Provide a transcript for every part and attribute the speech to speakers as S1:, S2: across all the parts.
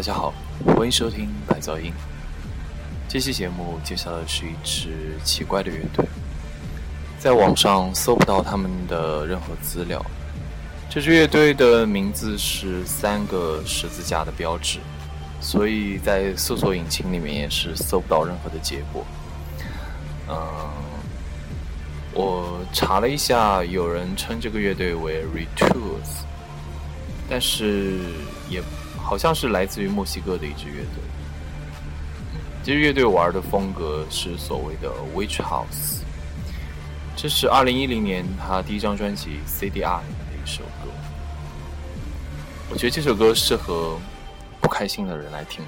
S1: 大家好，欢迎收听白噪音。这期节目介绍的是一支奇怪的乐队，在网上搜不到他们的任何资料。这支乐队的名字是三个十字架的标志，所以在搜索引擎里面也是搜不到任何的结果。嗯，我查了一下，有人称这个乐队为 Retools，但是也。好像是来自于墨西哥的一支乐队。这支乐队玩的风格是所谓的 Witch House。这是二零一零年他第一张专辑 CDR 里面的一首歌。我觉得这首歌适合不开心的人来听。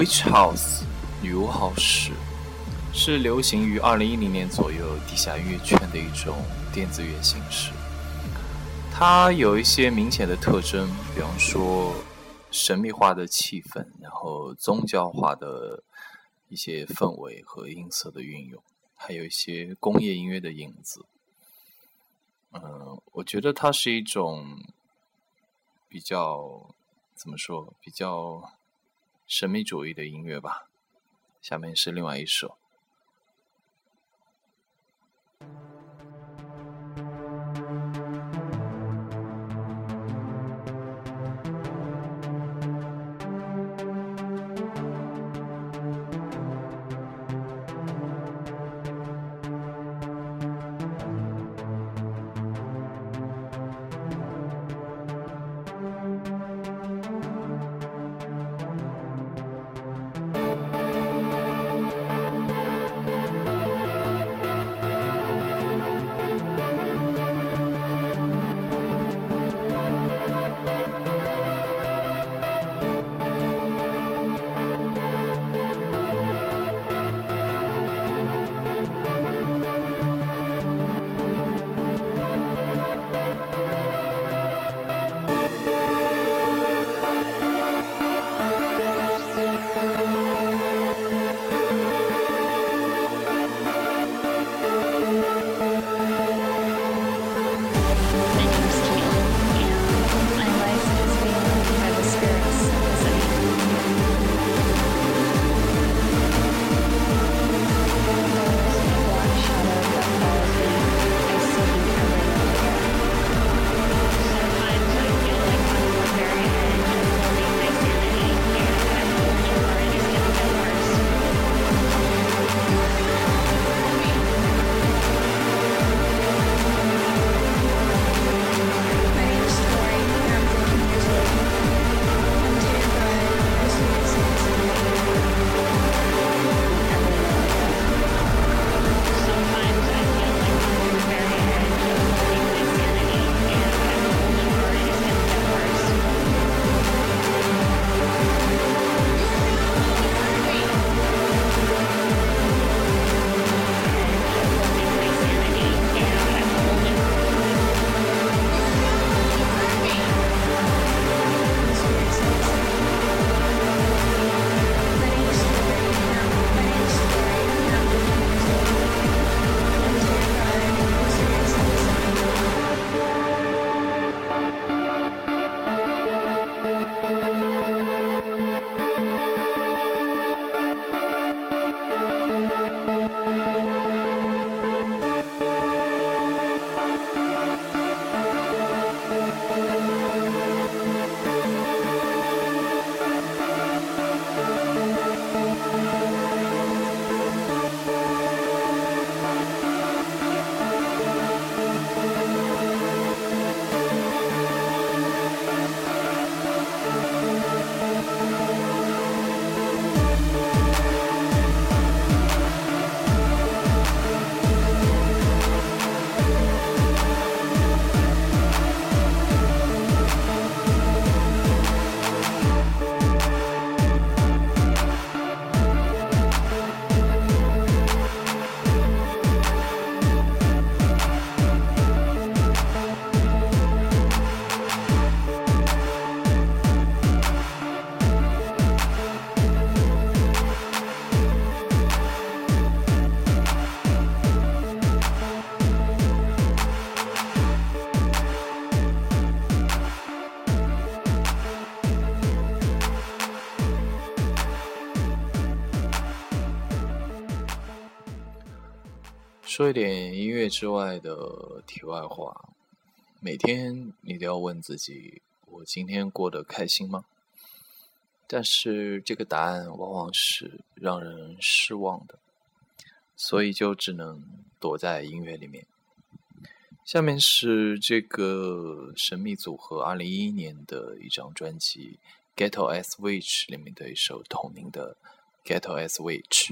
S1: Witch House 女巫 house 是流行于二零一零年左右地下音乐圈的一种电子乐形式。它有一些明显的特征，比方说神秘化的气氛，然后宗教化的一些氛围和音色的运用，还有一些工业音乐的影子。嗯，我觉得它是一种比较怎么说，比较。神秘主义的音乐吧，下面是另外一首。说一点音乐之外的题外话。每天你都要问自己：我今天过得开心吗？但是这个答案往往是让人失望的，所以就只能躲在音乐里面。下面是这个神秘组合二零一一年的一张专辑《Ghetto Switch》里面的一首同名的《Ghetto Switch》。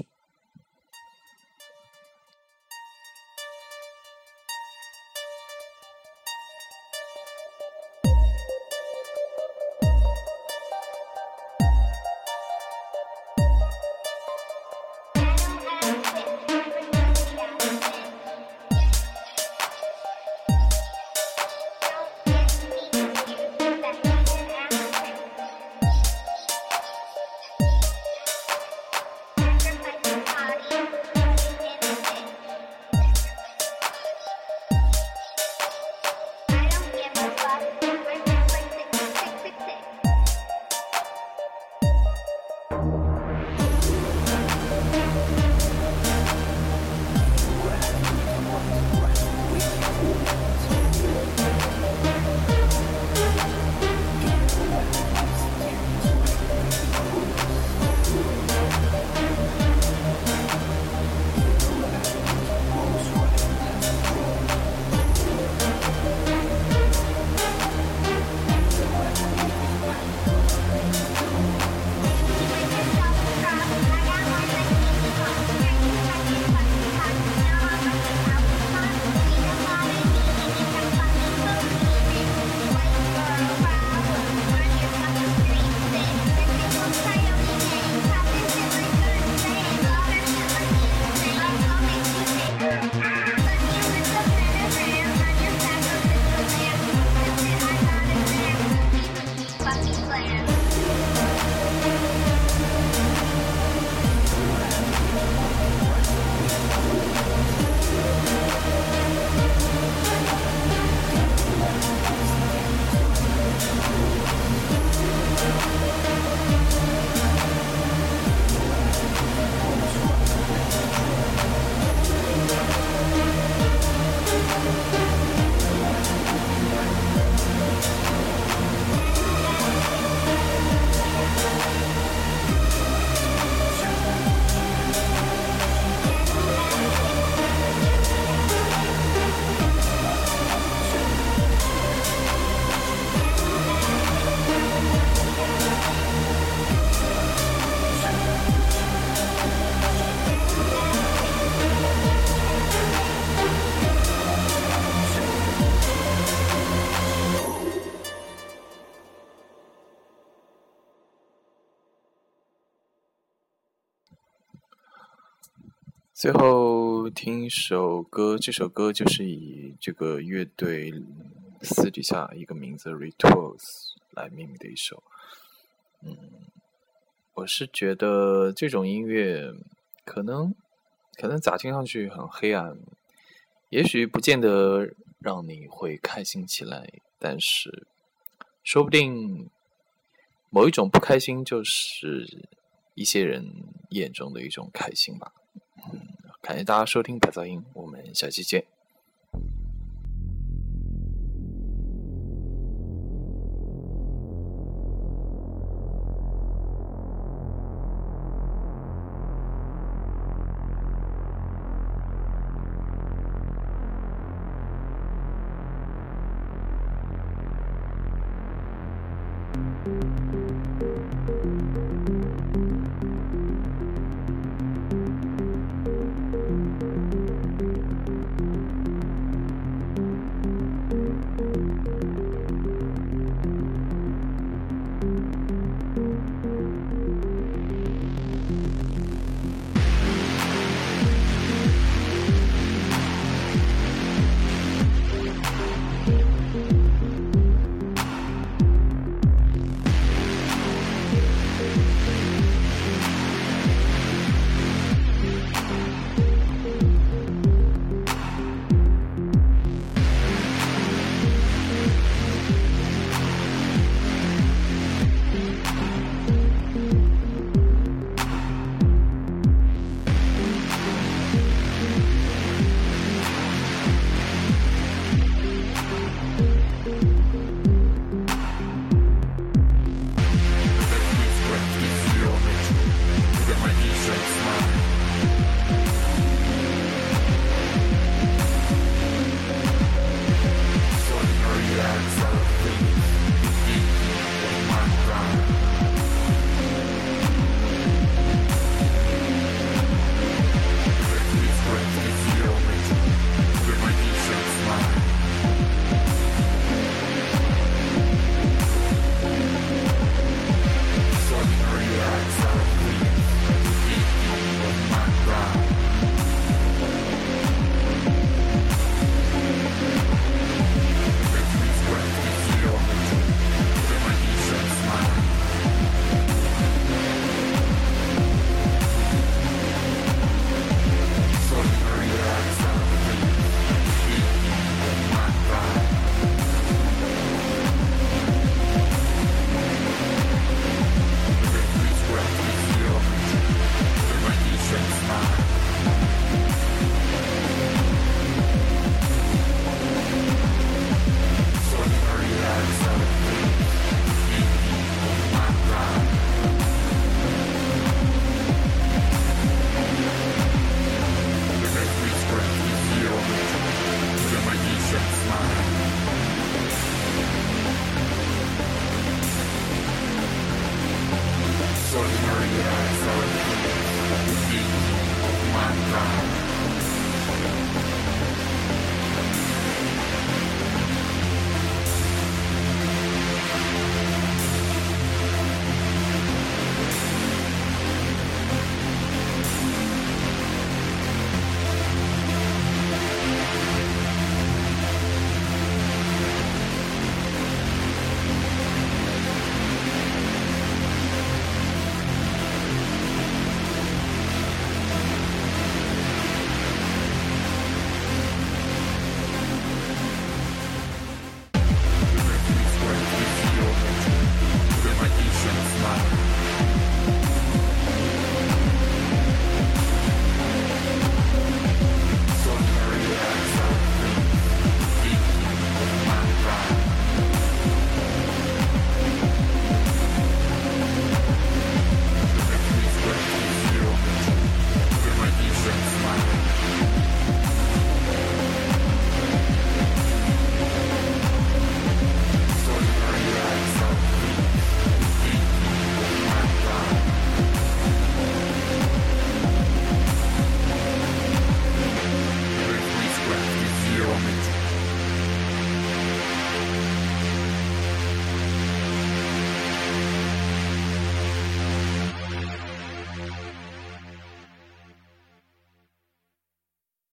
S1: 最后听一首歌，这首歌就是以这个乐队私底下一个名字 “Rituals” 来命名的一首。嗯，我是觉得这种音乐可能可能咋听上去很黑暗，也许不见得让你会开心起来，但是说不定某一种不开心就是一些人眼中的一种开心吧。感谢大家收听改造音，我们下期见。